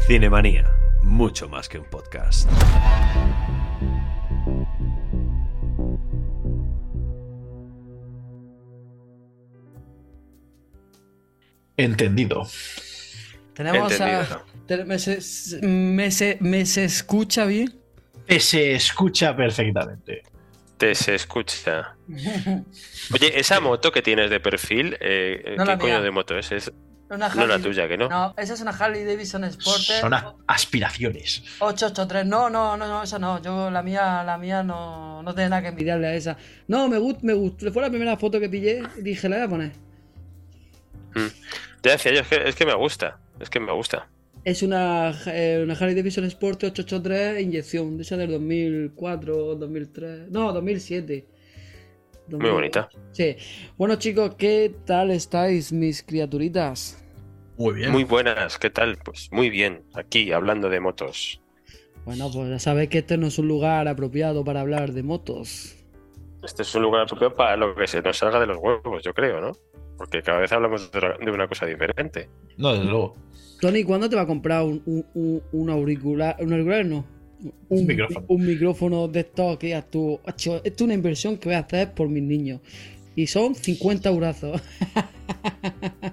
Cinemanía, mucho más que un podcast. Entendido. Tenemos a. Entendido. te- ¿Me se, me se- me se escucha bien? Se escucha perfectamente. Te se escucha. Oye, esa moto que tienes de perfil, eh, No ¿qué coño mía. de moto es? Es Una no la Harley- tuya, que no. No, esa es una Harley Davidson Sporter Son aspiraciones. 883. No, no, no, no, esa no. Yo, la mía, la mía no, no tiene nada que envidiarle a esa. No, me gustó, me gustó. Fue la primera foto que pillé y dije, la voy a poner. Ya decía yo, es que, es que me gusta. Es que me gusta. Es una, eh, una Harley Davidson Sport 883 inyección, de esa del 2004, 2003, no, 2007. Muy bonita. Sí. Bueno chicos, ¿qué tal estáis mis criaturitas? Muy bien. Muy buenas, ¿qué tal? Pues muy bien, aquí hablando de motos. Bueno, pues ya sabéis que este no es un lugar apropiado para hablar de motos. Este es un lugar apropiado para lo que se nos salga de los huevos, yo creo, ¿no? Porque cada vez hablamos de una cosa diferente. No, desde luego. Tony, ¿cuándo te va a comprar un, un, un- auricular? ¿Un auricular no? Un micrófono. Un micrófono de estos que digas tú, "Acho, esto es una inversión que voy a hacer por mis niños. Y son 50 eurazos.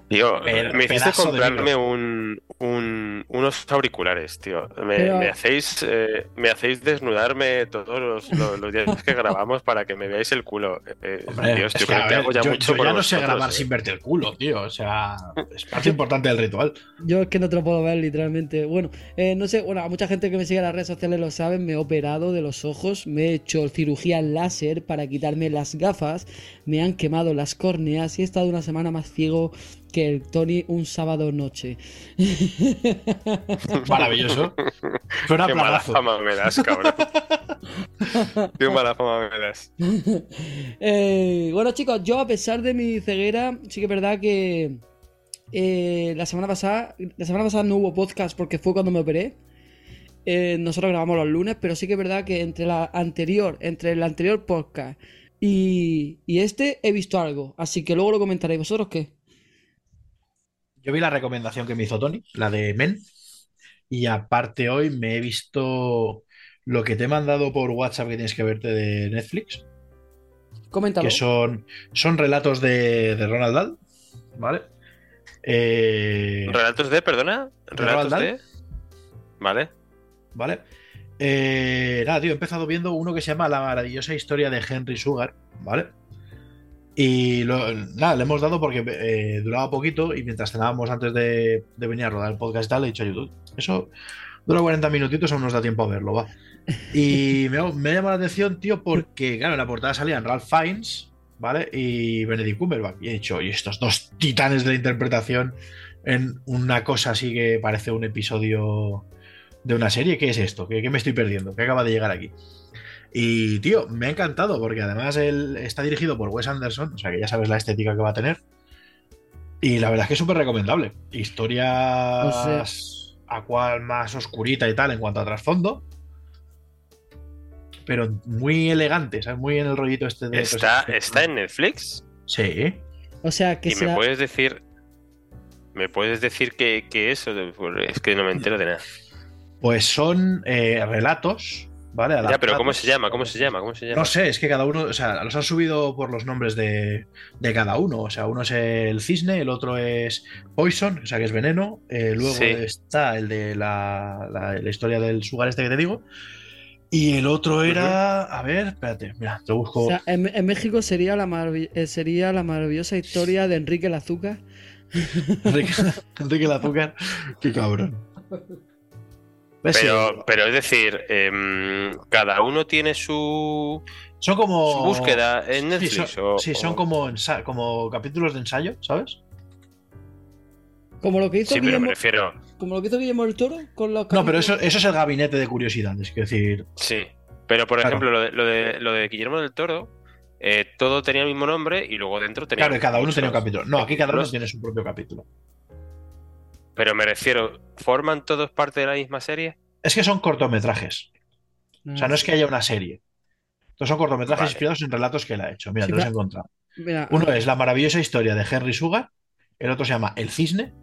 Tío, Pe- me hiciste comprarme un, un- unos auriculares, tío. Me, Pero- me hacéis eh, me hacéis desnudarme todos los, los- los días que grabamos para que me veáis el culo. Eh, Hombre, Dios, es yo que, creo a que ver, hago ya yo, mucho yo por ya no sé grabar eh. sin verte el culo, tío. O sea, es parte importante del ritual. Yo es que no te lo puedo ver, literalmente. Bueno, eh, no sé, bueno, a mucha gente que me sigue en las redes sociales lo saben, me he operado de los ojos, me he hecho cirugía láser para quitarme las gafas, me han quemado las córneas y he estado una semana más ciego que el Tony un sábado noche. Maravilloso. Qué mala fama me das, cabrón. Qué mala fama me das. Eh, bueno, chicos, yo a pesar de mi ceguera, sí que es verdad que eh, la semana pasada, la semana pasada no hubo podcast porque fue cuando me operé. Eh, nosotros grabamos los lunes, pero sí que es verdad que entre la anterior, entre el anterior podcast y, y este he visto algo, así que luego lo comentaréis. ¿Vosotros qué? Yo vi la recomendación que me hizo Tony, la de Men. Y aparte hoy me he visto lo que te he mandado por WhatsApp que tienes que verte de Netflix. Coméntalo. que son, son relatos de, de Ronald Dahl, ¿vale? Eh, ¿Relatos de, perdona? ¿Relatos de? Vale. ¿vale? Eh, nada, tío, he empezado viendo uno que se llama La maravillosa historia de Henry Sugar, ¿vale? Y lo- nada, le hemos dado porque eh, duraba poquito y mientras cenábamos antes de, venir a rodar el podcast y tal, he dicho a YouTube. Eso dura 40 minutitos, aún nos da tiempo a verlo, va. Y me, me llama la atención, tío, porque, claro, en la portada salían Ralph Fiennes, ¿vale? Y Benedict Cumberbatch. Y he dicho, y estos dos titanes de la interpretación en una cosa así que parece un episodio de una serie, ¿qué es esto? ¿Qué, qué me estoy perdiendo? ¿Qué acaba de llegar aquí? Y, tío, me ha encantado porque además él está dirigido por Wes Anderson, o sea que ya sabes la estética que va a tener. Y la verdad es que es súper recomendable. Historias a cual más oscurita y tal en cuanto a trasfondo. Pero muy elegante, ¿sabes? Muy en el rollito este de. ¿Está, pues, ¿Está en Netflix? Sí. O sea, que ¿Y me puedes decir... ¿Me puedes decir qué, qué es? Es que no me entero de nada. Pues son eh, relatos, ¿vale? Ya, pero. ¿cómo se llama? ¿Cómo se llama? ¿Cómo se llama? No sé, es que cada uno, o sea, los han subido por los nombres de, de cada uno. O sea, uno es el cisne, el otro es Poison, o sea, que es veneno. eh, luego Sí. está el de la, la- la historia del sugar este que te digo. Y el otro era. A ver, espérate, mira, te busco. o sea, en, en México sería la, marav- eh, sería la maravillosa historia de Enrique el Azúcar. Enrique, Enrique el azúcar. Qué cabrón. ¿Ves? Pero, Sí, pero es decir, em, cada uno tiene su, son como. su búsqueda en Sí, Netflix. son, o- sí, son o- como, como capítulos de ensayo, ¿sabes? Como lo que hizo Sí, pero me Guillermo, refiero. como lo que hizo Guillermo del Toro con los No, pero eso, eso es el gabinete de curiosidades, quiero decir. Sí. Pero por Claro. ejemplo, lo de, lo de, lo de Guillermo del Toro, eh, todo tenía el mismo nombre y luego dentro tenía. Claro, y cada uno tenía un capítulo. No, aquí cada uno tiene su propio capítulo. Pero me refiero, ¿forman todos parte de la misma serie? Es que son cortometrajes. O sea, no es que haya una serie. Estos son cortometrajes Vale. inspirados en relatos que él ha hecho. Mira, Sí, te los he encontrado. Mira, Uno es La maravillosa historia de Henry Sugar. El otro se llama El Cisne.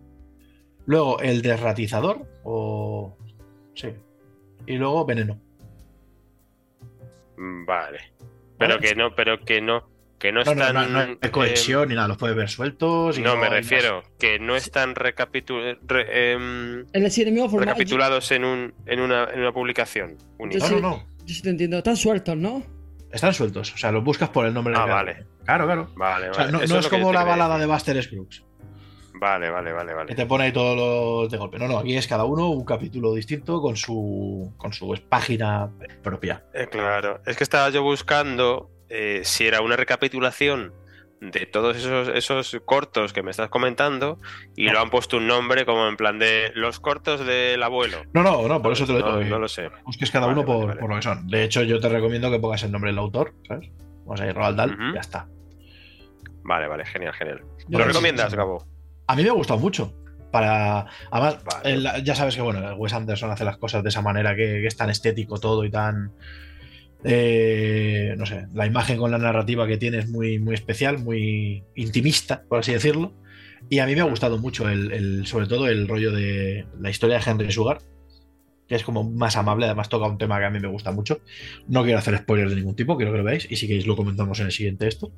Luego el desratizador, o. Sí. Y luego veneno. Mm, Vale. Pero ¿Vale? que no, pero que no, que no están. no, no hay eh, cohesión ni nada, los puedes ver sueltos. y no, me refiero que no están re- em, Es decir, el mismo formato. recapitulados en, un, en, una, en una publicación única. No, no, no. Yo sí te entiendo. Están sueltos, ¿no? Están sueltos. O sea, los buscas por el nombre Ah, del vale. Claro, claro. Vale, O sea, vale. no, es que como la balada decir. de Buster Scruggs, Vale, vale, vale, que vale. te pone ahí todos los de golpe. No, no, aquí es cada uno un capítulo distinto con su, con su página propia. Eh, claro, es que estaba yo buscando eh, si era una recapitulación de todos esos, esos cortos que me estás comentando y No. lo han puesto un nombre como en plan de los cortos del abuelo. No, no, no, por eso te lo digo. no, no lo sé. busques cada Vale, uno por, vale, vale. por lo que son. De hecho, yo te recomiendo que pongas el nombre del autor, ¿sabes? Vamos a ir Roald Dahl, ya está. Vale, vale, genial, genial. ¿Lo recomiendas. Gabo? A mí me ha gustado mucho. Para. Además, el- ya sabes que bueno, Wes Anderson hace las cosas de esa manera que, que es tan estético todo y tan. Eh, no sé, la imagen con la narrativa que tiene es muy, muy especial, muy intimista, por así decirlo. Y a mí me ha gustado mucho el, el- sobre todo el rollo de la historia de Henry Sugar, que es como más amable, además toca un tema que a mí me gusta mucho. No quiero hacer spoilers de ningún tipo, quiero que lo veáis, y si queréis lo comentamos en el siguiente esto.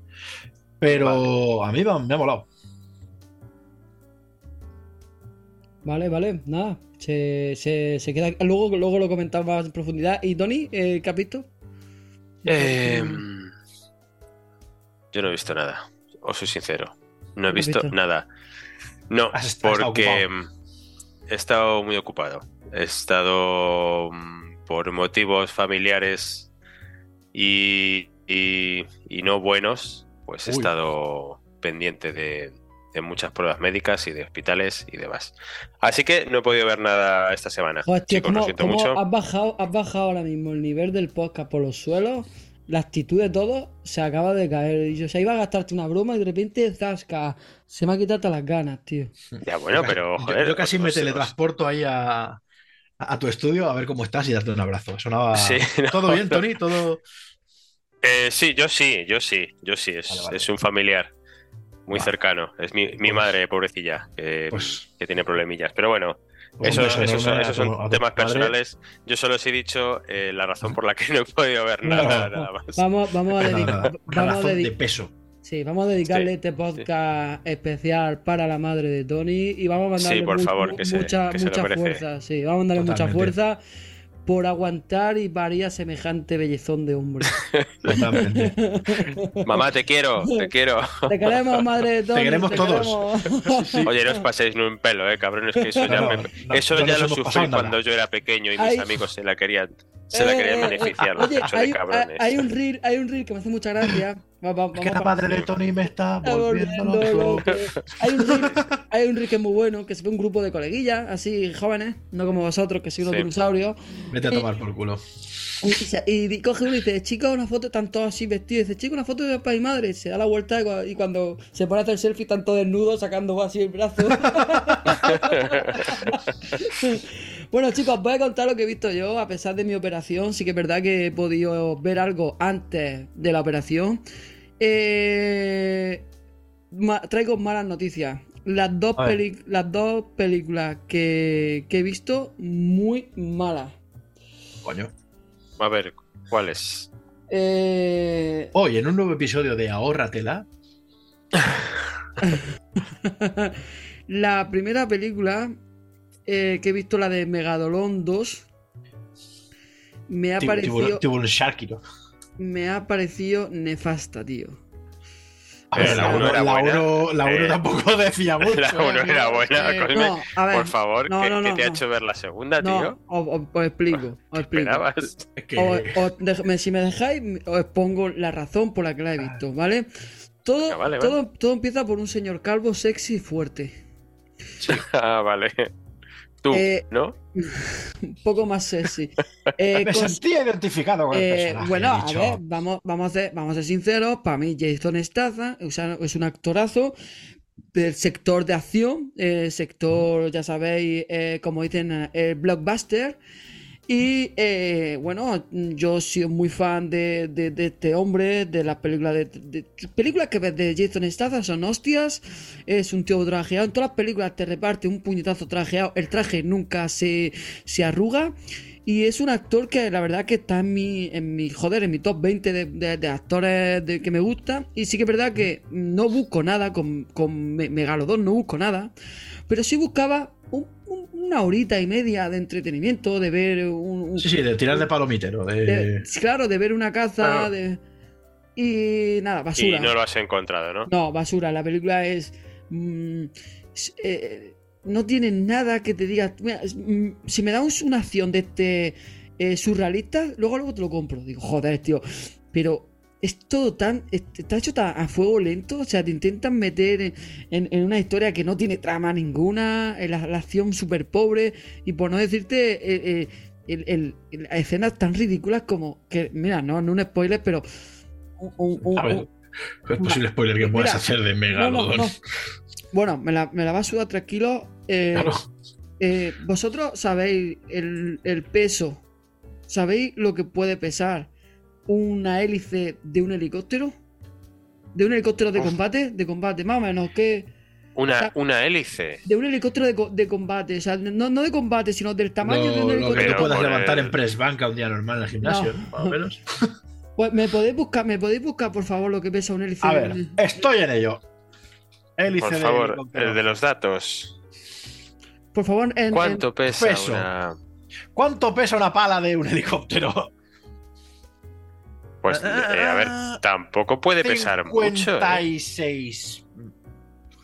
Pero a mí me ha, me ha molado. Vale, vale, nada. Se, se, se queda. Luego, luego lo comentamos más en profundidad. ¿Y Tony, eh, qué has visto? Eh, yo no he visto nada, os soy sincero. No he ¿No has visto, visto? nada. No, porque mm, he estado muy ocupado. He estado mm, por motivos familiares y, y- y no buenos, pues he Uy. estado pendiente de, de muchas pruebas médicas y de hospitales y demás. Así que no he podido ver nada esta semana. Tío, Chicos, lo ¿cómo, siento cómo mucho. has, bajado, has bajado ahora mismo el nivel del podcast por los suelos? La actitud de todo se acaba de caer. Y, O sea, iba a gastarte una broma y de repente, zasca, se me ha quitado todas las ganas, tío. Ya bueno, pero Yo- joder. yo, casi me teletransporto ahí a, a tu estudio a ver cómo estás y darte un abrazo. Sonaba. Sí, no, ¿Todo bien. Tony? ¿Todo.? Eh, sí, yo sí, yo sí, yo sí, es, Vale, vale. es un familiar muy Vale. cercano, es mi, mi Pues- madre, pobrecilla, que, Pues. que tiene problemillas, pero bueno, pues esos esos tu- son tu temas padre. personales, yo solo os he dicho eh, la razón por la que no he podido ver nada, no, nada más. Vamos, vamos a dedicar. Vamos a razón de dedicar. peso. Sí, vamos a dedicarle Sí, este podcast especial para la madre de Tony y vamos a mandarle Sí, por favor, mu- que se- mucha, que mucha fuerza. Sí, vamos a mandarle mucha Totalmente. fuerza por aguantar y parir semejante bellezón de hombre. Totalmente. Mamá, te quiero, te quiero. Te queremos, madre de Tony. Te queremos todos. queremos. Oye, no os paséis ni un pelo, eh, cabrones, que eso ya, No, me- no, eso no ya nos lo sufrí cuando yo era pequeño y mis amigos se la querían, se la querían eh, beneficiar, eh, los Oye, pecho hay, de cabrones. hay un reel, hay un reel que me hace mucha gracia. Va- va- Es que la madre de Tony me está Está volviendo loco. loco. Hay un, reel, hay un es muy bueno, que se ve un grupo de coleguillas, así jóvenes, no como vosotros, que sois unos Sí. dinosaurios. Vete a tomar por culo. Y, coge uno y dice, chica, una foto, están todos así vestidos. Y dice, chica, una foto de papá y madre. Se da la vuelta y cuando se pone a hacer selfie, están todos desnudos, sacando así el brazo. bueno, chicos, voy a contar lo que he visto yo. A pesar de mi operación, sí que es verdad que he podido ver algo antes de la operación. Eh, ma- traigo malas noticias. Las dos, las películas que, que he visto, muy malas. Coño. A ver, ¿cuál es? Eh, Hoy, en un nuevo episodio de Ahórratela, la primera película eh, que he visto, la de Megadolón 2, me ha tibu- parecido, tiburón Sharkiro. me ha parecido nefasta, tío. A ver, Pero la la 1 uno era la Eh, tampoco decía mucho. La uno ¿eh? era buena, Eh, Cosme. no, a ver, Por favor, no, ¿qué, no, qué no, te ha hecho ver la segunda, no, tío? os, os- explico, os explico. Déjame- si me dejáis, os pongo la razón por la que la he visto, ¿vale? Todo, Venga, vale, todo, todo empieza por un señor calvo, sexy y fuerte. Ah, vale. Tú, Eh, ¿no? Un poco más sexy. Eh, me con- sentía identificado con el Eh, personaje. bueno, a dicho, ver, vamos, vamos, a ser, vamos a ser sinceros. Para mí, Jason Statham o sea, es un actorazo del sector de acción, el sector, ya sabéis, eh, como dicen, el blockbuster. Y eh, bueno, yo sido muy fan de, de- este hombre, de las películas de, películas que ves de Jason Statham son hostias. Es un tío trajeado. En todas las películas te reparte un puñetazo trajeado. El traje nunca se, se arruga. Y es un actor que la verdad que está en mi, en mi joder, en mi top 20 de, de- actores que me gusta. Y sí que es verdad que no busco nada con, con Me- Megalodon, no busco nada. Pero sí buscaba una horita y media de entretenimiento, de ver un, un- Sí, sí, de tirar de palomitero. De... de- claro, de ver una caza, Claro. de... Y nada, basura. Y no lo has encontrado, ¿no? No, basura. La película es. mm, es, eh, no tiene nada que te diga. Mira, es, mm, si me da un- una acción de este eh, surrealista, luego luego te lo compro. Digo, joder, tío. Pero es todo tan. es- Está hecho a fuego lento. O sea, te intentan meter en, en- en una historia que no tiene trama ninguna. en La, la acción súper pobre. Y por no decirte. eh, eh, el- el- el- escenas tan ridículas como que, mira, no, no un spoiler, pero un- un- un- A ver, es posible spoiler que puedas Mira, hacer de Megalodon. no, no. Bueno, me la, me la va a sudar tranquilo. Eh, Claro. eh, Vosotros sabéis el peso. ¿Sabéis lo que puede pesar una hélice de un helicóptero? ¿De un helicóptero de Uf. combate? De combate, más o menos. que Una, sea- una hélice. De un helicóptero de, co- de combate. O sea, no, no de combate, sino del tamaño de un Lo, lo que helicóptero. tú puedas levantar en press banca un día normal en el gimnasio, más o menos. Pues me podéis buscar, me podéis buscar, por favor, lo que pesa un hélice. A de ver, estoy en ello. Hélice Por de favor, helicóptero. el de los datos. Por favor, en, en- ¿Cuánto pesa peso. una.? ¿Cuánto pesa una pala de un helicóptero? Pues, eh, a ver, tampoco puede pesar mucho. ¿eh? 56.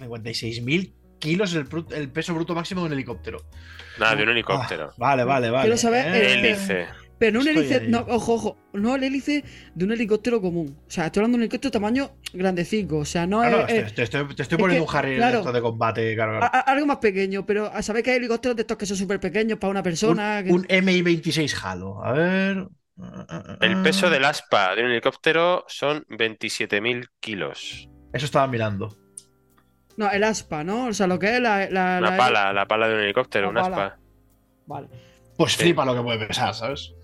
56.000 kilos el, el peso bruto máximo de un helicóptero. Nada, de un helicóptero. Ah, vale, vale, vale. Quiero saber el- Eh, Hélice. Pero no un hélice, no, ojo, ojo, no el hélice de un helicóptero común. O sea, estoy hablando de un helicóptero tamaño grandecico. O sea, no Ah, es. te, es- te estoy, te estoy es poniendo que, un Harry claro. de combate, claro, a- claro. a- algo más pequeño, pero a saber que hay helicópteros de estos que son súper pequeños para una persona. que- Un, un MI-26 Halo. A ver. El peso Ah. del aspa de un helicóptero son 27.000 kilos. Eso estaba mirando. No, el aspa, ¿no? O sea, lo que es la. la- Una la- pala, la pala de un helicóptero, La un pala. aspa. Vale, Pues Sí. flipa lo que puede pesar, ¿sabes?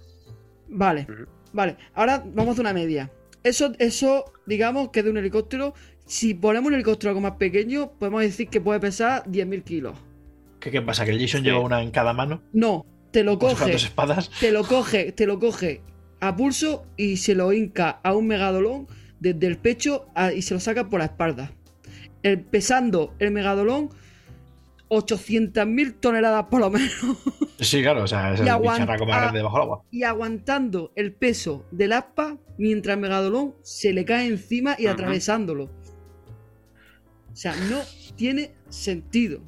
vale, vale. Ahora vamos a una media. Eso, eso, digamos que de un helicóptero. Si ponemos un helicóptero algo más pequeño, podemos decir que puede pesar 10.000 kilos. ¿Qué, qué pasa? ¿Que el Jason Sí. lleva una en cada mano? No, te lo ¿Con coge. espadas? te lo coge, te lo coge a pulso y se lo hinca a un megadolón desde el pecho a- y se lo saca por la espalda. El- pesando el megadolón 800.000 toneladas por lo menos Sí, claro, o sea, es Y aguanta- grande debajo del agua. y aguantando el peso del aspa mientras el megadolón se le cae encima y atravesándolo. O sea, no tiene sentido.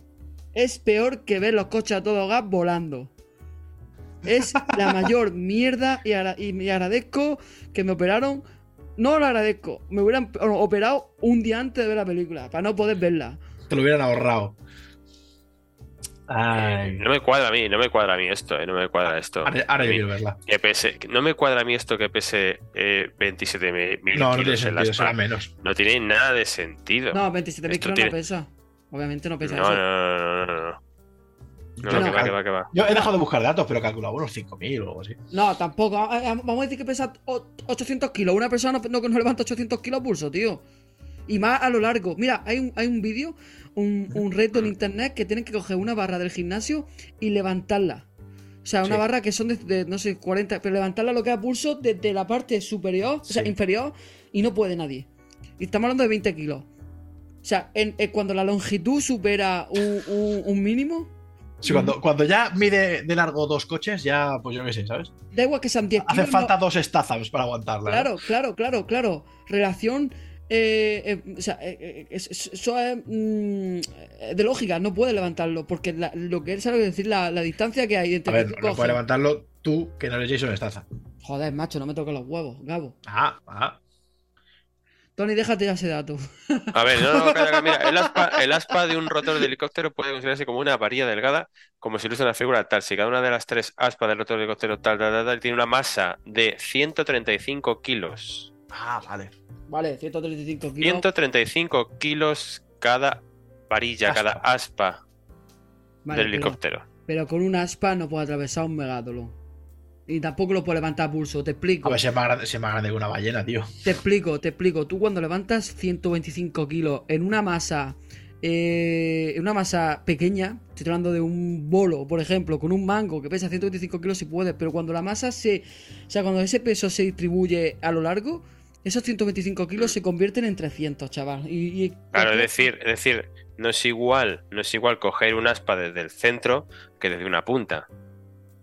Es peor que ver los coches a todo gas volando. Es la mayor mierda y, agra- y me agradezco que me operaron. No lo agradezco, me hubieran operado un día antes de ver la película, para no poder verla. Te lo hubieran ahorrado. Ay. No me cuadra a mí, no me cuadra a mí esto, eh, no me cuadra esto. Ahora, ahora yo verla. que pese, no me cuadra a mí esto que pese eh, 27.000 No, no tiene en será menos. No tiene nada de sentido. No, 27.000 Esto kilos tiene- no pesa. Obviamente no pesa no, eso. no, no, no, no, no. No, Yo no, que va, que va, que va. Yo he dejado de buscar datos, pero calculaba unos 5.000 o algo así. No, tampoco. Vamos a decir que pesa o- 800 kilos. Una persona no, no, no levanta 800 kilos a pulso, tío. Y más a lo largo. Mira, hay un, hay un vídeo, un, un reto en internet que tienen que coger una barra del gimnasio y levantarla. O sea, una Sí. barra que son de, de, no sé, 40, pero levantarla lo que a pulso desde la parte superior, o sea, inferior, y no puede nadie. Y estamos hablando de 20 kilos. O sea, en- en cuando la longitud supera un, un- un mínimo, Sí, cuando, cuando ya mide de largo dos coches, ya, pues yo qué sé, ¿sabes? da igual que sean 10 kilos. Hace no- falta dos Stathams para aguantarla. ¿no? Claro, claro, claro, claro. Relación. eh, eh, o sea, eh, eh, es- es- eso es mm, eh, de lógica, no puede levantarlo. Porque la- lo que él sabe decir, la, la distancia que hay A entre ver, que tú no coges- puedes levantarlo tú, que no eres Jason Statham. Joder, macho, no me toques los huevos, Gabo. Ah, ah. Tony, déjate ya ese dato. A ver, no, no, calla, mira, el aspa, el aspa de un rotor de helicóptero puede considerarse como una varilla delgada, como si fuese una figura tal. Si cada una de las tres aspas del rotor de helicóptero tal, tal, tal, tal, tiene una masa de 135 kilos. Ah, vale. Vale, 135 kilos. 135 kilos cada varilla, Aspa. cada aspa Vale, del pero- helicóptero. Pero, con un aspa no puede atravesar un megátono. Y tampoco lo puedes levantar a pulso. Te explico. A ver si es más grande, si es más grande que una ballena, tío. Te explico, te explico. Tú cuando levantas 125 kilos en una masa, eh, en una masa pequeña, estoy hablando de un bolo, por ejemplo, con un mango que pesa 125 kilos si puedes, pero cuando la masa se, o sea, cuando ese peso se distribuye a lo largo, esos 125 kilos se convierten en 300, chaval. Y, y- Claro, es decir, es decir, no es igual, no es igual coger un aspa desde el centro que desde una punta.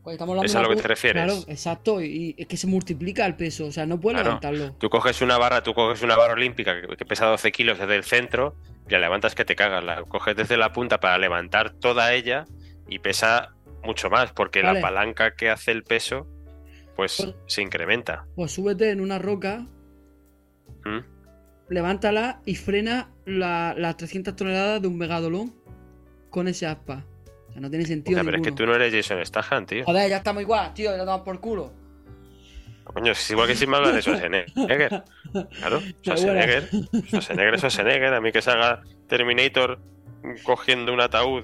Estamos ¿Es a lo que te refieres? Claro, exacto. Y es que se multiplica el peso, o sea, no puedes Claro. levantarlo. Tú coges una barra, tú coges una barra olímpica que, que pesa 12 kilos desde el centro y la levantas que te cagas. La coges desde la punta para levantar toda ella y pesa mucho más porque Vale. la palanca que hace el peso pues Pues- se incrementa. Pues súbete en una roca, ¿Mm? levántala y frena la- las 300 toneladas de un megadolón con ese aspa. Sea, no tiene sentido pero es que tú no eres Jason Statham, tío. Joder, ya estamos igual, tío, ya damos por culo. Coño, es igual que si me hablas de Schwarzenegger. Claro, Schwarzenegger. Schwarzenegger es Schwarzenegger. A mí que salga Terminator cogiendo un ataúd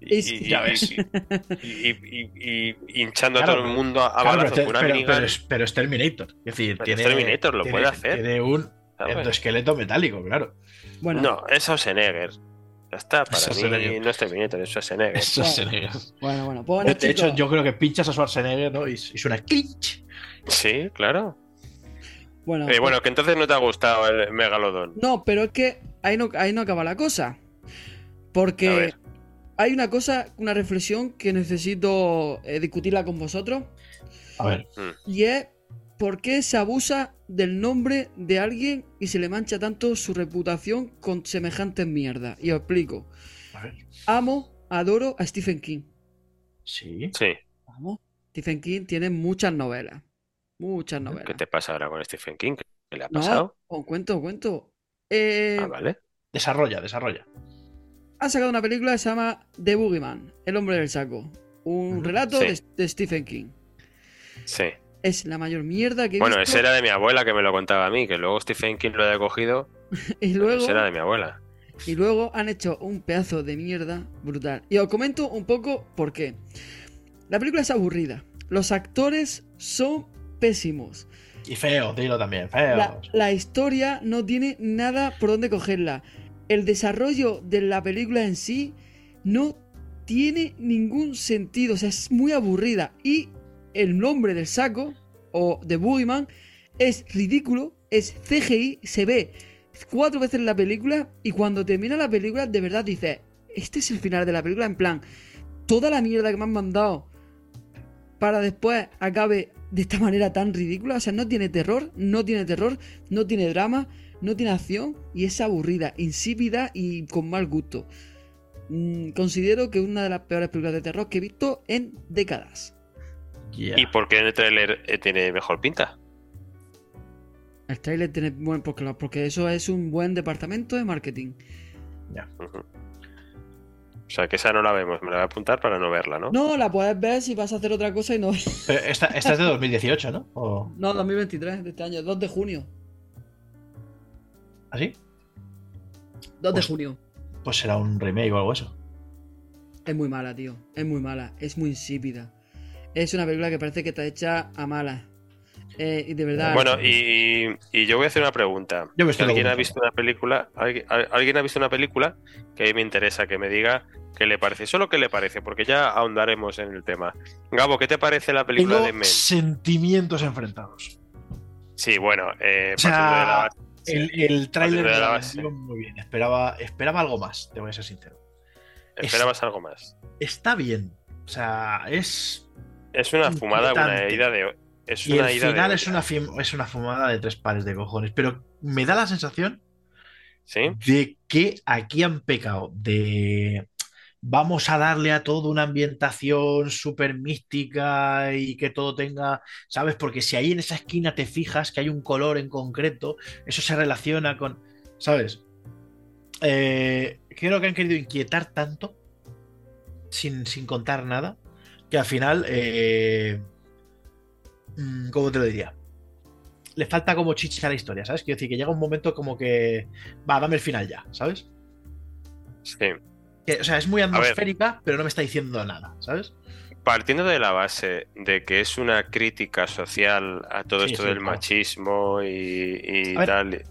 y, Es- y- Ya ves. y- y- y- y- y hinchando Claro, a todo el mundo a, Claro, balazos pero, con una pero- pero es, pero es Terminator. Es decir, Pero tiene, es Terminator, lo tiene- puede hacer. Tiene un endoesqueleto metálico, claro. Bueno, No, es Schwarzenegger. Ya está, para mí no es Terminator, es Schwarzenegger. Es Schwarzenegger. bueno, bueno. Pues bueno, De hecho, yo creo que pinchas a Schwarzenegger, ¿no? Y, y suena clinch. Sí, claro. Bueno, Eh, bueno, que entonces no te ha gustado el Megalodón. No, pero es que ahí no, ahí no acaba la cosa. Porque hay una cosa, una reflexión que necesito eh, discutirla con vosotros. A ver, Y es por qué se abusa del nombre de alguien y se le mancha tanto su reputación con semejantes mierdas. Y os explico. a ver. Amo, adoro a Stephen King. Sí. Sí. Vamos. Stephen King tiene muchas novelas. Muchas novelas. ¿Qué te pasa ahora con Stephen King? ¿Qué le ha No, pasado? os cuento, os cuento. Eh, Ah, vale. Desarrolla, desarrolla. han sacado una película que se llama The Boogeyman, El hombre del saco. Un relato sí. de, de Stephen King. Sí. Es la mayor mierda que he Bueno, visto. ese era de mi abuela que me lo contaba a mí, que luego Stephen King lo haya cogido. Y luego, ese era de mi abuela. y luego han hecho un pedazo de mierda brutal. Y os comento un poco por qué. La película es aburrida. Los actores son pésimos. Y feo, dilo también, feo. La, la historia no tiene nada por dónde cogerla. El desarrollo de la película en sí no tiene ningún sentido. O sea, es muy aburrida. Y el nombre del saco, o de Boogeyman, es ridículo, es CGI, se ve cuatro veces en la película. Y cuando termina la película, de verdad dices: Este es el final de la película. En plan, toda la mierda que me han mandado para después acabe de esta manera tan ridícula. O sea, no tiene terror, no tiene terror, no tiene drama, no tiene acción y es aburrida, insípida y con mal gusto. Mm, considero que es una de las peores películas de terror que he visto en décadas. Yeah. ¿Y por qué en el tráiler eh, tiene mejor pinta? El trailer tiene. Bueno, porque, lo- porque eso es un buen departamento de marketing. Ujú. O sea, que esa no la vemos, me la voy a apuntar para no verla, ¿no? No, la puedes ver si vas a hacer otra cosa y no. Pero esta, esta es de 2018, ¿no? ¿O No, 2023 de este año, 2 de junio. así? 2 de Pues- junio. Pues será un remake o algo eso. Es muy mala, tío. Es muy mala. Es muy insípida. Es una película que parece que está hecha a mala. Eh, y de verdad. Bueno, y, y yo voy a hacer una pregunta. Yo me estoy ¿Alguien ha visto una película? ¿Alguien, al- alguien ha visto una película que a mí me interesa que me diga qué le parece? Solo qué le parece, porque ya ahondaremos en el tema. Gabo, ¿qué te parece la película Tengo de Men? sentimientos enfrentados. Sí, bueno, eh, O sea, de la base- El, el tráiler de la base. muy bien. Esperaba, esperaba algo más, te voy a ser sincero. esperabas algo más. Está bien. O sea, es. Es una fumada, una ida de. Es Y una el ida final de. es una, es una fumada de tres pares de cojones. Pero me da la sensación ¿Sí? de que aquí han pecado de vamos a darle a todo una ambientación súper mística y que todo tenga, ¿sabes? Porque si ahí en esa esquina te fijas que hay un color en concreto, eso se relaciona con, ¿sabes? Eh, creo que han querido inquietar tanto sin, sin contar nada que al final, eh, mm, ¿cómo te lo diría? le falta como chicha a la historia, ¿sabes? Quiero decir que llega un momento como que. Va, dame el final ya, ¿sabes? Sí. que, o sea, es muy atmosférica, pero no me está diciendo nada, ¿sabes? Partiendo de la base de que es una crítica social a todo Sí, esto sí, del claro. machismo y, y A ver, tal.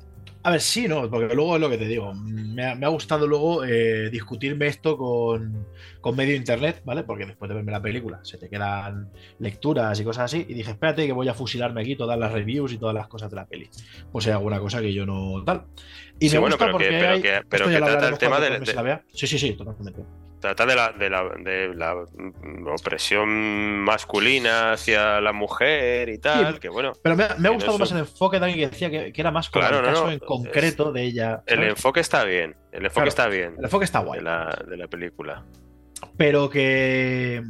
A ver, sí, no, porque luego es lo que te digo. Me ha, me ha gustado luego eh, discutirme esto con, con medio internet, ¿vale? Porque después de verme la película se te quedan lecturas y cosas así. Y dije, espérate que voy a fusilarme aquí todas las reviews y todas las cosas de la peli. Pues hay alguna cosa que yo no tal. Y Sí, me bueno, gusta pero que- porque pero hay- que- pero que trata el tema de- de-. Sí, sí, sí, totalmente. Trata de la, de la, de la opresión masculina hacia la mujer y tal, Sí, que bueno, Pero me, ha- me ha gustado más el enfoque también que decía que, que era más con Claro, el no, caso no, en concreto de ella. el enfoque está bien, el enfoque Claro, está bien El enfoque está guay. de la, de la película. Pero que.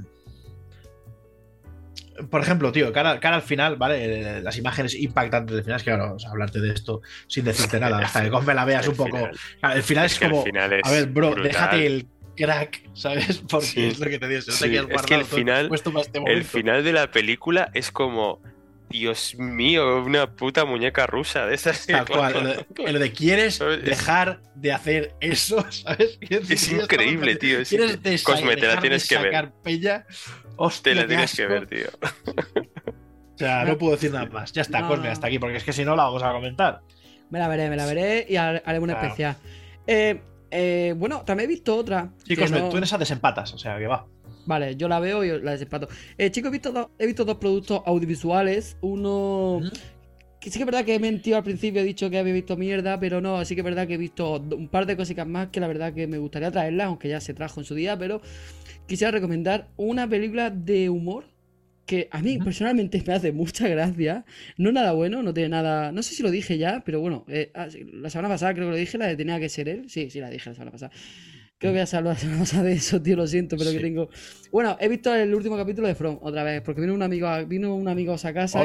Por ejemplo, tío, cara, cara al final, ¿vale? Eh, Las imágenes impactantes del final, es que ahora vamos a hablarte de esto sin decirte nada, hasta que me la veas El un poco. final- Claro, El final es, es que el como. final es A ver, bro, brutal. déjate el crack, ¿sabes? Porque Sí. es lo que te digo. se nota Sí, que has es que el final- este El final de la película es como, Dios mío, una puta muñeca rusa de esas. Tal cual, lo de, lo de quieres dejar de hacer eso, ¿sabes? Es increíble, tío. es ¿Quieres incre- de Cosme, te la tienes que ver. peña? Hostia, Te la tienes que ver, tío. O sea, no puedo decir nada más. Ya está, No, Cosme, hasta aquí, porque es que si no la vamos a comentar. Me la veré, me la veré y har- haré una Claro. especial. Eh, eh, bueno, también he visto otra. No- tú en esa desempatas, o sea, que va. Vale, yo la veo y la desempato. Eh, chicos, he visto, dos, he visto dos productos audiovisuales. Uno. Ujú. Que sí que es verdad que he mentido al principio, he dicho que había visto mierda, pero no, sí que es verdad que he visto un par de cositas más que la verdad que me gustaría traerlas, aunque ya se trajo en su día, pero quisiera recomendar una película de humor que a mí personalmente me hace mucha gracia. No nada bueno, no tiene nada. No sé si lo dije ya, pero bueno, eh, ah, la semana pasada creo que lo dije, la de tenía que ser él. Sí, sí, la dije la semana pasada. Creo que ya se habló la semana pasada de eso, tío, lo siento, pero que tengo. Bueno, he visto el último capítulo de From otra vez, porque vino un amigo a, vino un amigo a casa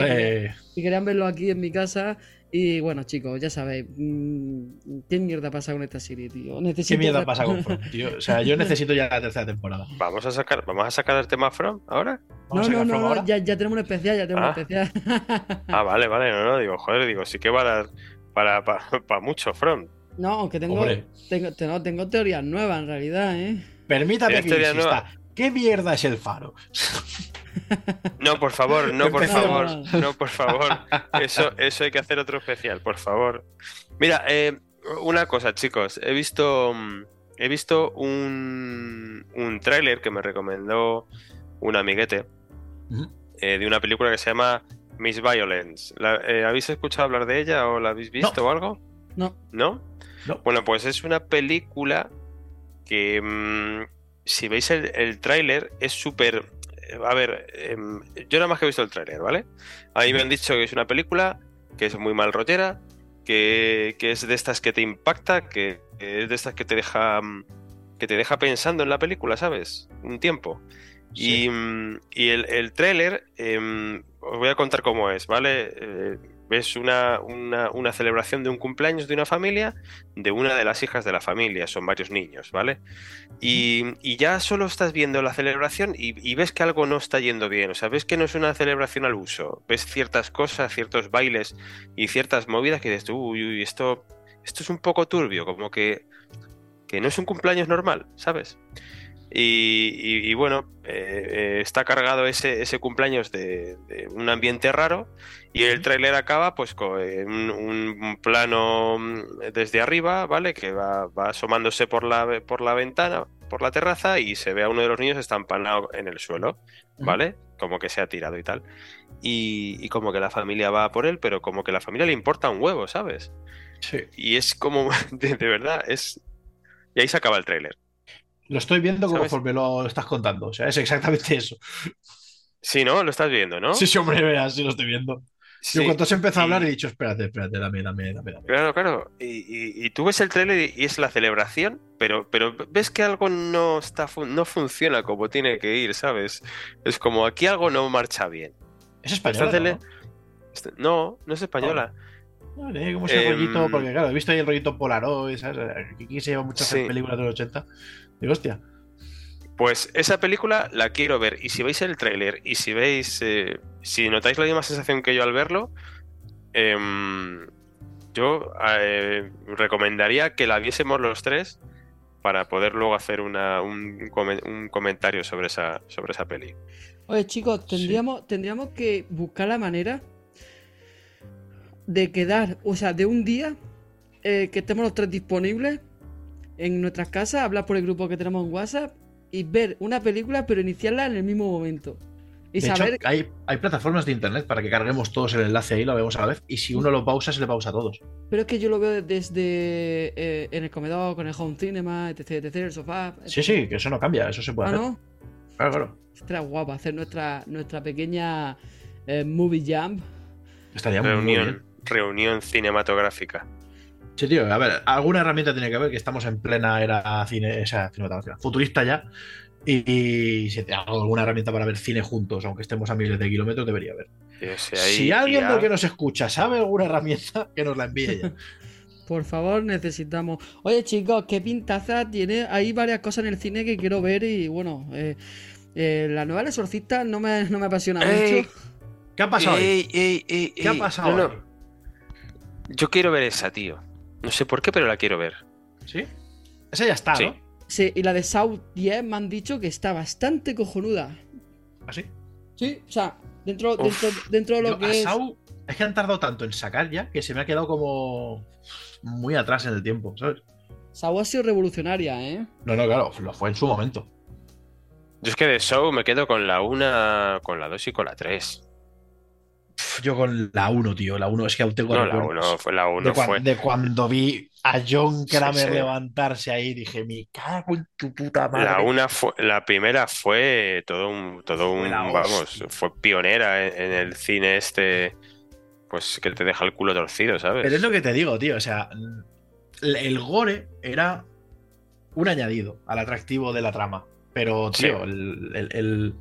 y querían verlo aquí en mi casa. Y bueno, chicos, ya sabéis, mm, ¿qué mierda pasa con esta serie, tío? ¿Qué Necesito mierda ver- pasa con From, tío? O sea, yo necesito ya la tercera temporada. Vamos a sacar, vamos a sacar el tema From ahora. No, ¿Vamos a no, no, ahora? ya, ya tenemos un especial, ya tenemos Ah. un especial. Ah, vale, vale, no, no, digo, joder, digo, sí que va a dar para, para, para mucho From. No, aunque tengo, tengo, tengo, tengo teorías nuevas en realidad, ¿eh? Permítame ¿Tienes que insista. nueva? ¿Qué mierda es el faro? No, por favor, no, por favor, no, por favor. Eso, eso hay que hacer otro especial, por favor. Mira, eh, una cosa, chicos, he visto, mm, he visto un, un tráiler que me recomendó un amiguete eh, de una película que se llama Miss Violence. La- eh, ¿Habéis escuchado hablar de ella o la habéis visto o algo? No, ¿No? No. Bueno, pues es una película que mm, si veis el, el tráiler es súper... eh, A ver, em, yo nada más que he visto el tráiler, ¿vale? A mí me han dicho que es una película que es muy mal rollera, que, que es de estas que te impacta, que, que es de estas que te deja mm, que te deja pensando en la película, ¿sabes? Un tiempo. Sí. Y, mm, y el, el tráiler, em, os voy a contar cómo es, ¿vale? Eh, ves una, una, una celebración de un cumpleaños de una familia, de una de las hijas de la familia, son varios niños, ¿vale? Y, y ya solo estás viendo la celebración y, y ves que algo no está yendo bien, o sea, ves que no es una celebración al uso, ves ciertas cosas, ciertos bailes y ciertas movidas que dices, tú, uy, uy, esto, esto es un poco turbio, como que, que no es un cumpleaños normal, ¿sabes? Y, y- y bueno, eh, eh, está cargado ese, ese cumpleaños de, de un ambiente raro y el tráiler acaba pues con eh, un, un plano mm, desde arriba, ¿vale? Que va, va asomándose por la, por la ventana, por la terraza y se ve a uno de los niños estampanado en el suelo, ¿vale? Como que se ha tirado y tal. Y, y como que la familia va por él, pero como que la familia le importa un huevo, ¿sabes? Sí. Y es como, de, de verdad, es... Y ahí se acaba el tráiler. Lo estoy viendo ¿Sabes? conforme lo estás contando. O sea, es exactamente eso. Sí, ¿no? Lo estás viendo, ¿no? Sí, sí, hombre, veas, sí lo estoy viendo. Sí, Yo cuando se empezó a y- hablar he dicho, espérate, espérate, dame, dame, dame, dame. Claro, claro. Y, y- y tú ves el tráiler y es la celebración, pero, pero ves que algo no está no funciona como tiene que ir, ¿sabes? Es como aquí algo no marcha bien. ¿Es española? Tele- ¿no? Este- No, no es española. Vale, como ese Em, rollito, porque claro, he visto ahí el rollito Polaroid, ¿sabes? Aquí se lleva muchas Sí. películas de los 80. Digo, hostia. Pues esa película la quiero ver. Y si veis el tráiler y si veis, eh, si notáis la misma sensación que yo al verlo, em, yo eh, recomendaría que la viésemos los tres para poder luego hacer una, un, un comentario sobre esa, sobre esa peli. Oye, chicos, tendríamos, tendríamos que buscar la manera de quedar, o sea, de un día eh, que estemos los tres disponibles en nuestras casas, hablar por el grupo que tenemos en WhatsApp y ver una película, pero iniciarla en el mismo momento. Y De hecho, saber. hay, hay plataformas de internet para que carguemos todos el enlace ahí y lo vemos a la vez. Y si uno lo pausa, se le pausa a todos. Pero es que yo lo veo desde eh, en el comedor, con el home cinema, etc, etc, el sofá. Sí, sí, que eso no cambia, eso se puede Ah, hacer. ¿no? Claro, claro. Estaría guapa hacer nuestra, nuestra pequeña eh, movie jam. Estaría muy Reunión, bien. reunión cinematográfica. Sí, tío, a ver, alguna herramienta tiene que haber que estamos en plena era cine, o sea, cinematográfica, futurista ya. Y, y si te hago alguna herramienta para ver cine juntos, aunque estemos a miles de kilómetros, debería haber. Si alguien del que nos escucha sabe alguna herramienta, que nos la envíe ya. Por favor, necesitamos. Oye, chicos, qué pintaza tiene. Hay varias cosas en el cine que quiero ver y bueno, eh, eh, la nueva Exorcista no me, no me apasiona Ey, mucho. ¿Qué ha pasado? ey, ey, ey, ¿Qué ha pasado? No? Yo quiero ver esa, tío. No sé por qué, pero la quiero ver. ¿Sí? Esa ya está, Sí. ¿no? Sí, y la de South 10 me han dicho que está bastante cojonuda. ¿Así? Sí, o sea, dentro, Uf. dentro, dentro de lo Yo, que a es. Sau, es que han tardado tanto en sacar ya que se me ha quedado como muy atrás en el tiempo, ¿sabes? Saw ha sido revolucionaria, ¿eh? No, no, claro, lo fue en su momento. Yo es que de Show me quedo con la 1, con la 2 y con la 3. Yo con la 1, tío, la 1 es que aún tengo No, la recuerdos 1 fue la de, 1 cuan- fue. de cuando vi a John Kramer sí. levantarse ahí, dije, me cago en tu puta madre. La una fue, la primera fue todo un, todo un, vamos, fue pionera en, en el cine este, pues que te deja el culo torcido, ¿sabes? Pero es lo que te digo, tío, o sea, el, el gore era un añadido al atractivo de la trama. Pero, tío, Sí. el, el- el-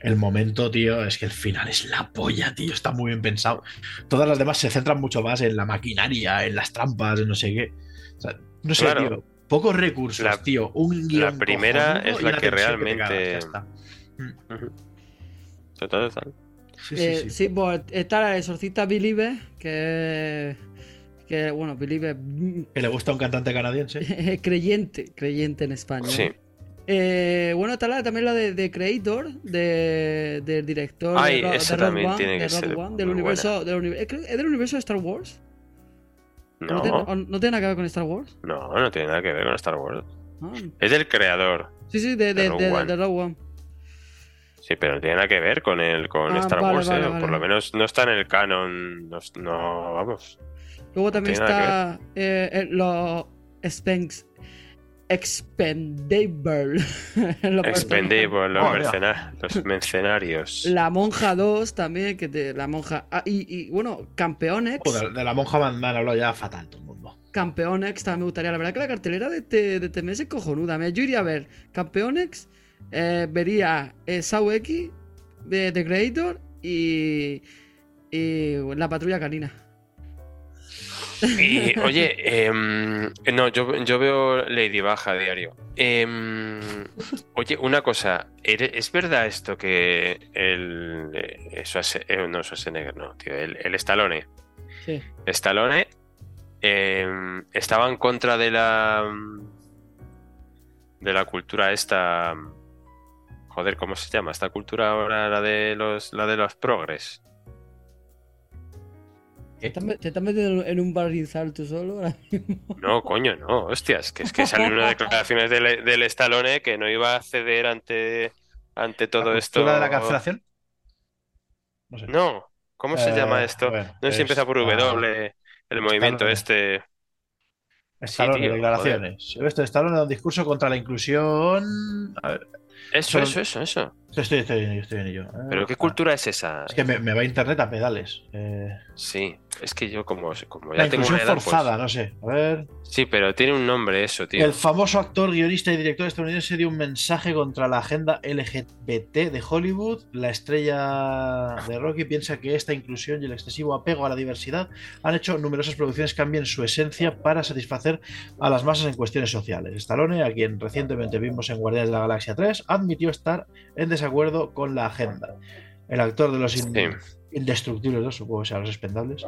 el momento, tío, es que el final es la polla, tío, está muy bien pensado. Todas las demás se centran mucho más en la maquinaria, en las trampas, en no sé qué. O sea, no sé, Claro. tío, pocos recursos, La- tío, un guion primera cojonudo es la que realmente- cagas, ya está. Ujú. Total, total. Sí, Eh, sí, sí, sí. pues está el exorcista Believe, que. Que bueno, Believe mm, Que le gusta a un cantante canadiense. creyente, creyente en español. Sí. Eh, bueno, está la, también la de, de Creator, de, del director Ay, de, esa de también One, tiene que ser One, del universo, del eh, ¿Es del universo de Star Wars? No, tiene, no tiene nada que ver con Star Wars? no, no tiene nada que ver con Star Wars. Ah, Es del creador. Sí, sí, de, De de, Rogue de- One. de Rogue One. Sí, pero no tiene nada que ver con el con Ah, Star vale, Wars, vale, ¿eh? vale. Por lo menos no está en el canon. No, no, vamos. Luego también está eh, eh, los Spanks Expendable. Los Expendable, los, Oh, mira. mercena- los mercenarios. La monja 2 también, que te, la monja. Ah, y, y, bueno, Campeonex. Joder, de la monja me han hablado ya fatal todo el mundo. Campeonex también me gustaría. La verdad que la cartelera de este, de mes es cojonuda. Yo iría a ver Campeonex, eh, vería eh, Saw X de The Creator y, y la patrulla canina. Y, oye, em, no, yo, yo veo Lady Baja a diario. Em, oye, una cosa, ¿ere- ¿es verdad esto que el. eh, Schwarze- eh, no, Schwarzenegger, no, tío, el, el Stallone. Sí. Stallone em, estaba en contra de la. de la cultura esta. Joder, ¿cómo se llama? Esta cultura ahora, la de los, la de los progres. ¿Te estás, me- te estás metiendo en un barrizal tú solo ahora mismo? No, coño, no, hostias, que es que salió unas declaraciones del, del Stallone que no iba a ceder ante, ante todo ¿La esto. de la cancelación? No sé. No, ¿cómo se Eh, llama esto? no sé si es- empieza por ah, W, el movimiento Stallone. este. Stallone, tío, declaraciones. Silvestre Stallone da un discurso contra la inclusión. A ver, Eso, Son- eso, eso, eso. Estoy, estoy en ello, estoy en ello. Eh, Pero ¿qué ah, cultura es esa? Es que me, me va a internet a pedales. Eh, Sí, es que yo como, como la ya tengo inclusión una edad, pues- forzada, no sé. A ver. Sí, pero tiene un nombre eso, tío. El famoso actor, guionista y director estadounidense dio un mensaje contra la agenda LGBT de Hollywood. La estrella de Rocky piensa que esta inclusión y el excesivo apego a la diversidad han hecho numerosas producciones cambien su esencia para satisfacer a las masas en cuestiones sociales. Stallone, a quien recientemente vimos en Guardianes de la Galaxia 3, admitió estar en desacuerdo con la agenda. El actor de los in- Sí. indestructibles, ¿no? supongo que sean los expendables,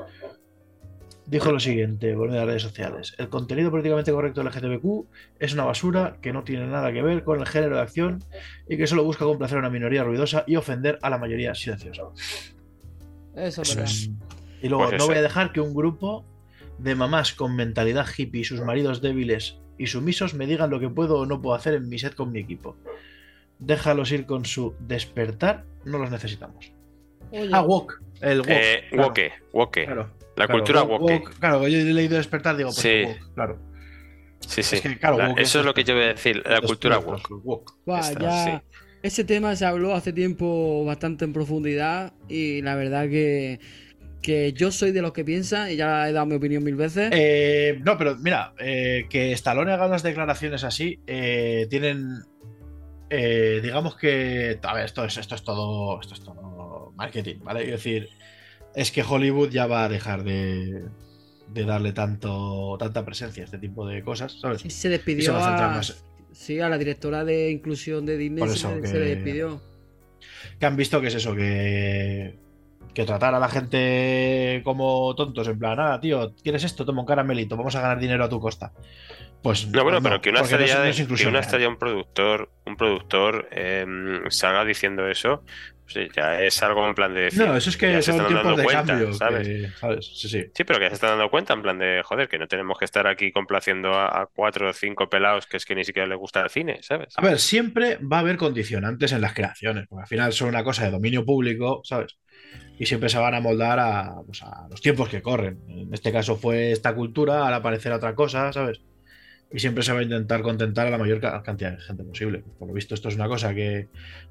dijo lo siguiente, de las redes sociales. El contenido políticamente correcto del LGTBQ es una basura que no tiene nada que ver con el género de acción y que solo busca complacer a una minoría ruidosa y ofender a la mayoría silenciosa. Eso es Eso es. Y luego, Pues no voy a dejar que un grupo de mamás con mentalidad hippie y sus maridos débiles y sumisos me digan lo que puedo o no puedo hacer en mi set con mi equipo. Déjalos ir con su despertar, no los necesitamos. Oye, Ah, walk. El walk. Eh, claro, woke, woke. claro, La claro, cultura walk- woke. Claro, yo he leído despertar, digo, pues Sí. walk, claro. Sí, sí. Es que, claro, La- woke eso es lo que yo voy a decir, la cultura woke. está, ya- sí. Ese tema se habló hace tiempo bastante en profundidad y la verdad que, que yo soy de los que piensan y ya he dado mi opinión mil veces. Eh, no, pero mira, eh, que Stallone haga unas declaraciones así, eh, tienen. Eh, digamos que. A ver, esto es, esto es todo. Esto es todo marketing, ¿vale? Es decir, es que Hollywood ya va a dejar de, de darle tanto, tanta presencia a este tipo de cosas, se despidió se a sí, a la directora de inclusión de Disney. Se, que- se le despidió. que han visto que es eso, que, que tratar a la gente como tontos, en plan, ah, tío, ¿quieres esto? Toma un caramelito, vamos a ganar dinero a tu costa. Pues No, bueno, pues pero que una porque no es- no es que una estrella, un productor, un productor em, salga diciendo eso, pues ya es algo en plan de decir, No, eso es que ya se son están tiempos dando de cuenta, cambio, ¿sabes? que- ¿sabes? Sí, sí. Sí, pero que se están dando cuenta en plan de, joder, que no tenemos que estar aquí complaciendo a, a cuatro o cinco pelados que es que ni siquiera les gusta el cine, ¿sabes? A ver, siempre va a haber condicionantes en las creaciones, porque al final son una cosa de dominio público, ¿sabes? Y siempre se van a moldar a, pues, a los tiempos que corren. En este caso fue esta cultura, al aparecer otra cosa, ¿sabes? Y siempre se va a intentar contentar a la mayor ca- cantidad de gente posible. Por lo visto, esto es una cosa que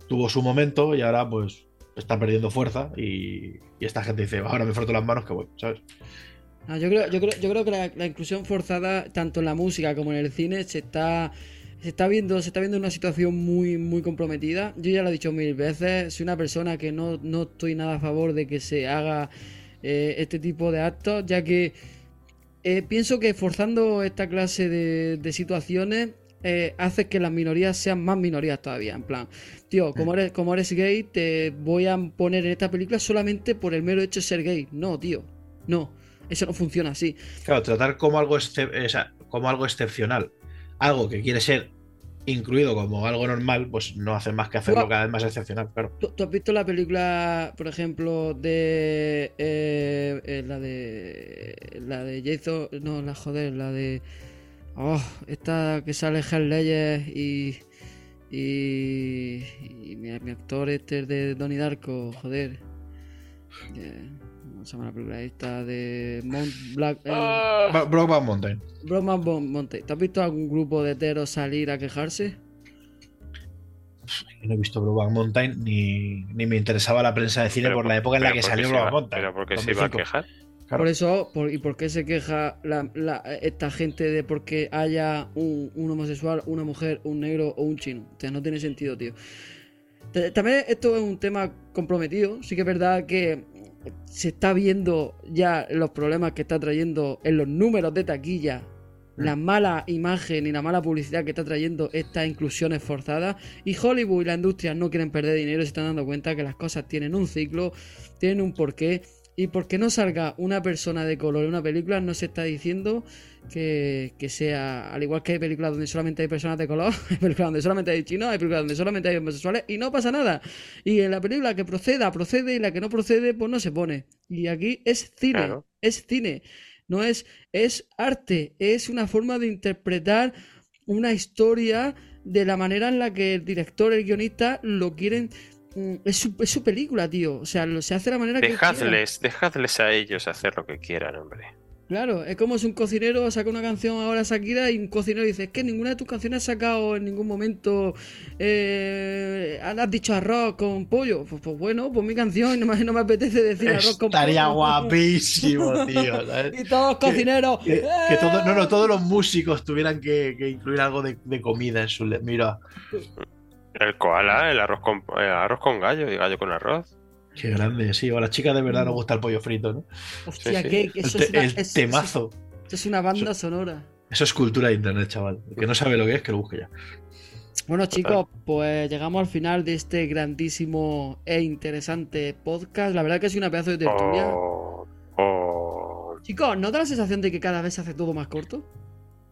tuvo su momento y ahora, pues, está perdiendo fuerza. Y, y esta gente dice, ahora me froto las manos que voy, ¿sabes? Ah, yo, creo, yo, creo, yo creo que la, la inclusión forzada, tanto en la música como en el cine, se está, se está viendo, se está viendo una situación muy, muy comprometida. Yo ya lo he dicho mil veces, soy una persona que no, no estoy nada a favor de que se haga eh, este tipo de actos, ya que eh, pienso que forzando esta clase de, de situaciones eh, hace que las minorías sean más minorías todavía. En plan, tío, como eres, como eres gay, te voy a poner en esta película solamente por el mero hecho de ser gay. No, tío, no. Eso no funciona así. Claro, tratar como algo, excep- o sea, como algo excepcional, algo que quiere ser incluido como algo normal, pues no hace más que hacerlo cada vez más excepcional, claro. ¿Tú, tú has visto la película, por ejemplo, de. eh, eh, la de. La de Jason. No, la joder, la de. Oh, esta que sale Heath Ledger y. Y. y mi, mi actor este es de Donnie Darko, joder. ¿Cómo se llama la película esta? De Mount Black. eh, Bro- Brokeback Mountain. Brokeback Mountain. ¿Tú has visto algún grupo de heteros salir a quejarse? Yo no he visto Brokeback Mountain ni, ni me interesaba la prensa de cine Pero por la por- época en la que ¿por qué salió Brokeback Mountain. Pero porque se iba a 2005. quejar. Claro. Por eso, por- ¿y por qué se queja la- la- esta gente de porque haya un, un homosexual, una mujer, un negro o un chino? O sea, no tiene sentido, tío. Ta- También esto es un tema comprometido. Sí que es verdad que se está viendo ya los problemas que está trayendo en los números de taquilla. La mala imagen y la mala publicidad que está trayendo estas inclusiones forzadas. Y Hollywood y la industria no quieren perder dinero y se están dando cuenta que las cosas tienen un ciclo, tienen un porqué. Y porque no salga una persona de color en una película, no se está diciendo que, que sea. Al igual que hay películas donde solamente hay personas de color, hay películas donde solamente hay chinos, hay películas donde solamente hay homosexuales y no pasa nada. Y en la película que proceda, procede y la que no procede, pues no se pone. Y aquí es cine, Claro. es cine. No es, es arte, es una forma de interpretar una historia de la manera en la que el director, el guionista lo quieren. Mm, Es su, es su película, tío. O sea, lo, se hace de la manera que. él quiera. Dejadles, dejadles a ellos hacer lo que quieran, hombre. Claro, es como si un cocinero saca una canción ahora Shakira y un cocinero dice, es que ninguna de tus canciones has sacado en ningún momento, eh, has dicho arroz con pollo. Pues, pues bueno, pues mi canción no me, no me apetece decir arroz con Estaría pollo. guapísimo, tío. ¿sabes? Y todos los cocineros. Que, ¡eh! que todo- no, no, todos los músicos tuvieran que, que incluir algo de, de comida en su. Mira, El koala, el arroz con, el arroz con gallo y gallo con arroz. qué grande, sí. O a las chicas de verdad nos gusta el pollo frito, ¿no? Hostia, sí. que El, eso, te- es una, el es- temazo. eso es una banda sonora. Eso es cultura de internet, chaval. El que no sabe lo que es, que lo busque ya. Bueno chicos, pues llegamos al final de este grandísimo e interesante podcast. La verdad que sido una pedazo de tertulia. Oh, oh. Chicos, ¿no da la sensación de que cada vez se hace todo más corto?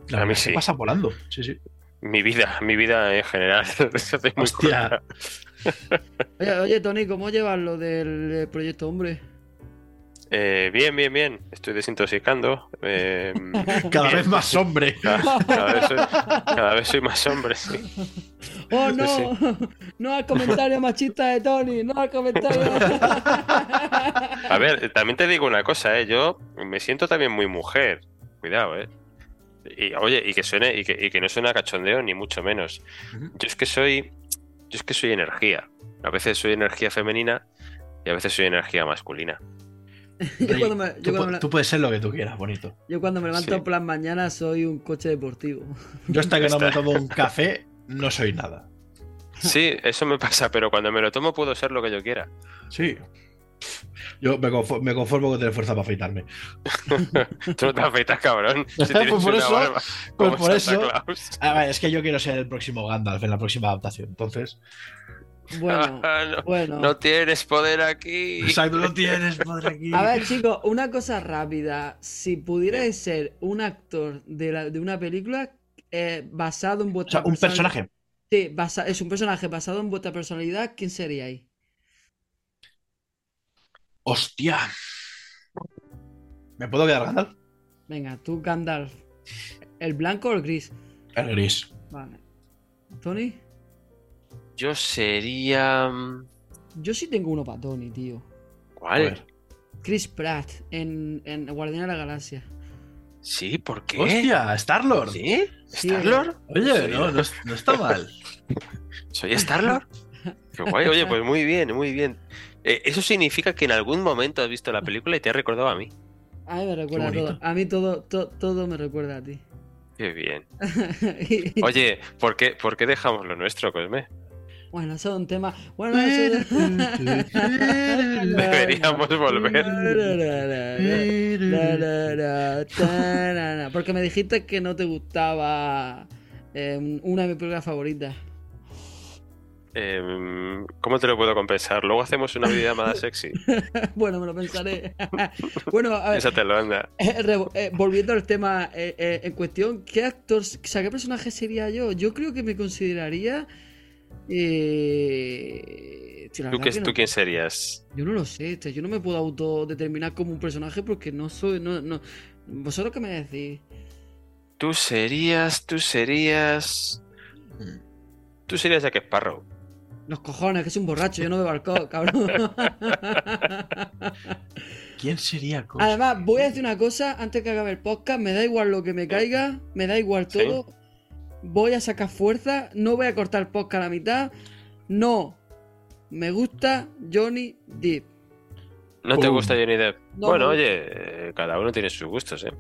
La A mí sí. pasa volando. Sí, sí. Mi vida, mi vida en general. muy Hostia. Oye, oye, Tony, ¿cómo llevas lo del eh, proyecto Hombre? Eh, bien, bien, bien. Estoy desintoxicando. eh, Cada bien. vez más hombre. Cada, cada vez soy, cada vez soy más hombre, sí. ¡Oh, no! No al comentario machista de Tony, no al comentario. A ver, también te digo una cosa, ¿eh? Yo me siento también muy mujer. Cuidado, ¿eh? Y, oye, y que suene, y que, y que no suena a cachondeo, ni mucho menos. Yo es que soy. Yo es que soy energía. A veces soy energía femenina y a veces soy energía masculina. yo, cuando me, tú, yo, cuando pu- me- tú puedes ser lo que tú quieras, bonito. yo cuando me levanto Sí. en plan mañana soy un coche deportivo. Yo hasta que no me tomo un café, no soy nada. Sí, eso me pasa, pero cuando me lo tomo puedo ser lo que yo quiera. Sí. Yo me conformo, me conformo con tener fuerza para afeitarme. Tú no te afeitas, cabrón. Si Pues tienes por una eso- barba como por Santa eso- Claus. A ver, es que yo quiero ser el próximo Gandalf en la próxima adaptación. Entonces, Bueno, Ah, no, bueno. no tienes poder aquí. exacto, lo tienes, padre aquí. A ver, chicos, una cosa rápida. Si pudierais ser un actor de, la- de una película eh, basado en O vuestra sea, un personaje. Sí, basa- es un personaje basado en vuestra personalidad, ¿quién seríais? Hostia. ¿Me puedo quedar Gandalf? Venga, tú, Gandalf. ¿El blanco o el gris? El gris. Vale. ¿Tony? Yo sería. mm, Yo sí tengo uno para Tony, tío. ¿Cuál? Chris Pratt en, en Guardián de la Galaxia. Sí, ¿por qué? Hostia, Star-Lord. ¿Sí? Sí, ¿Star-Lord? Oye, no, no está mal. ¿Soy Star-Lord? Qué guay. Oye, pues muy bien, muy bien. Eh, eso significa que en algún momento has visto la película y te ha recordado a mí. A mí me recuerda todo. A mí todo, to- todo me recuerda a ti. Qué bien. Oye, ¿por qué, por qué dejamos lo nuestro, Cosme? Bueno, eso es un tema. Bueno, eso... Deberíamos volver. Porque me dijiste que no te gustaba eh, una de mis películas favoritas. Em, ¿Cómo te lo puedo compensar? Luego hacemos una videollamada sexy. Bueno, me lo pensaré. bueno, a ver, Esa te lo anda. eh, eh, volviendo al tema eh, eh, en cuestión, ¿qué actor, o sea, qué personaje sería yo? Yo creo que me consideraría. Eh... tío, ¿Tú, qué, que ¿Tú quién serías? Yo no lo sé, yo no me puedo autodeterminar como un personaje porque no soy. No, no... ¿Vosotros qué me decís? Tú serías, tú serías... Tú serías Jack Sparrow. Los cojones, que es un borracho, yo no bebo alcohol, cabrón. ¿Quién sería Cos? Además, voy a decir una cosa antes que acabe el podcast. Me da igual lo que me caiga, me da igual Sí. todo. Voy a sacar fuerza, no voy a cortar el podcast a la mitad. No, me gusta Johnny Depp. ¿No te Pum. gusta Johnny Depp? No bueno, oye, eh, cada uno tiene sus gustos, ¿eh?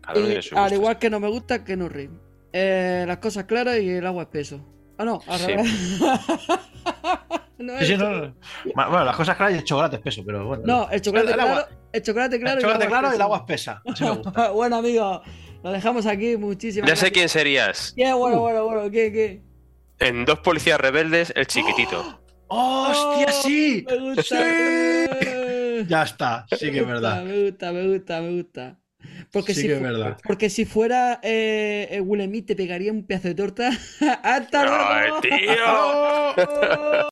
Cada uno Y tiene sus al gustos. igual que no me gusta que no Reeves. Eh, las cosas claras y el agua espeso. Ah, no, al Sí. revés. no, Sí, sí, el no, no. Ma- Bueno, las cosas claras y el chocolate espeso, pero bueno. No, el chocolate El agua. claro, el chocolate claro, el chocolate y claro y el agua espesa. Así me gusta. bueno, amigos, lo dejamos aquí. Muchísimas Ya sé gracias. quién serías. ¿Quién? Bueno, Uh. bueno, bueno, ¿qué, qué? En Dos Policías Rebeldes, el chiquitito. ¡Oh, ¡Hostia, sí! Me gusta. ¡Sí! Ya está, sí que es verdad. Me gusta, me gusta, me gusta. Porque Sí si que es fu- verdad. Porque si fuera eh, eh, Will Smith te pegaría un pedazo de torta. ¡Hasta ¡Ay, luego! tío!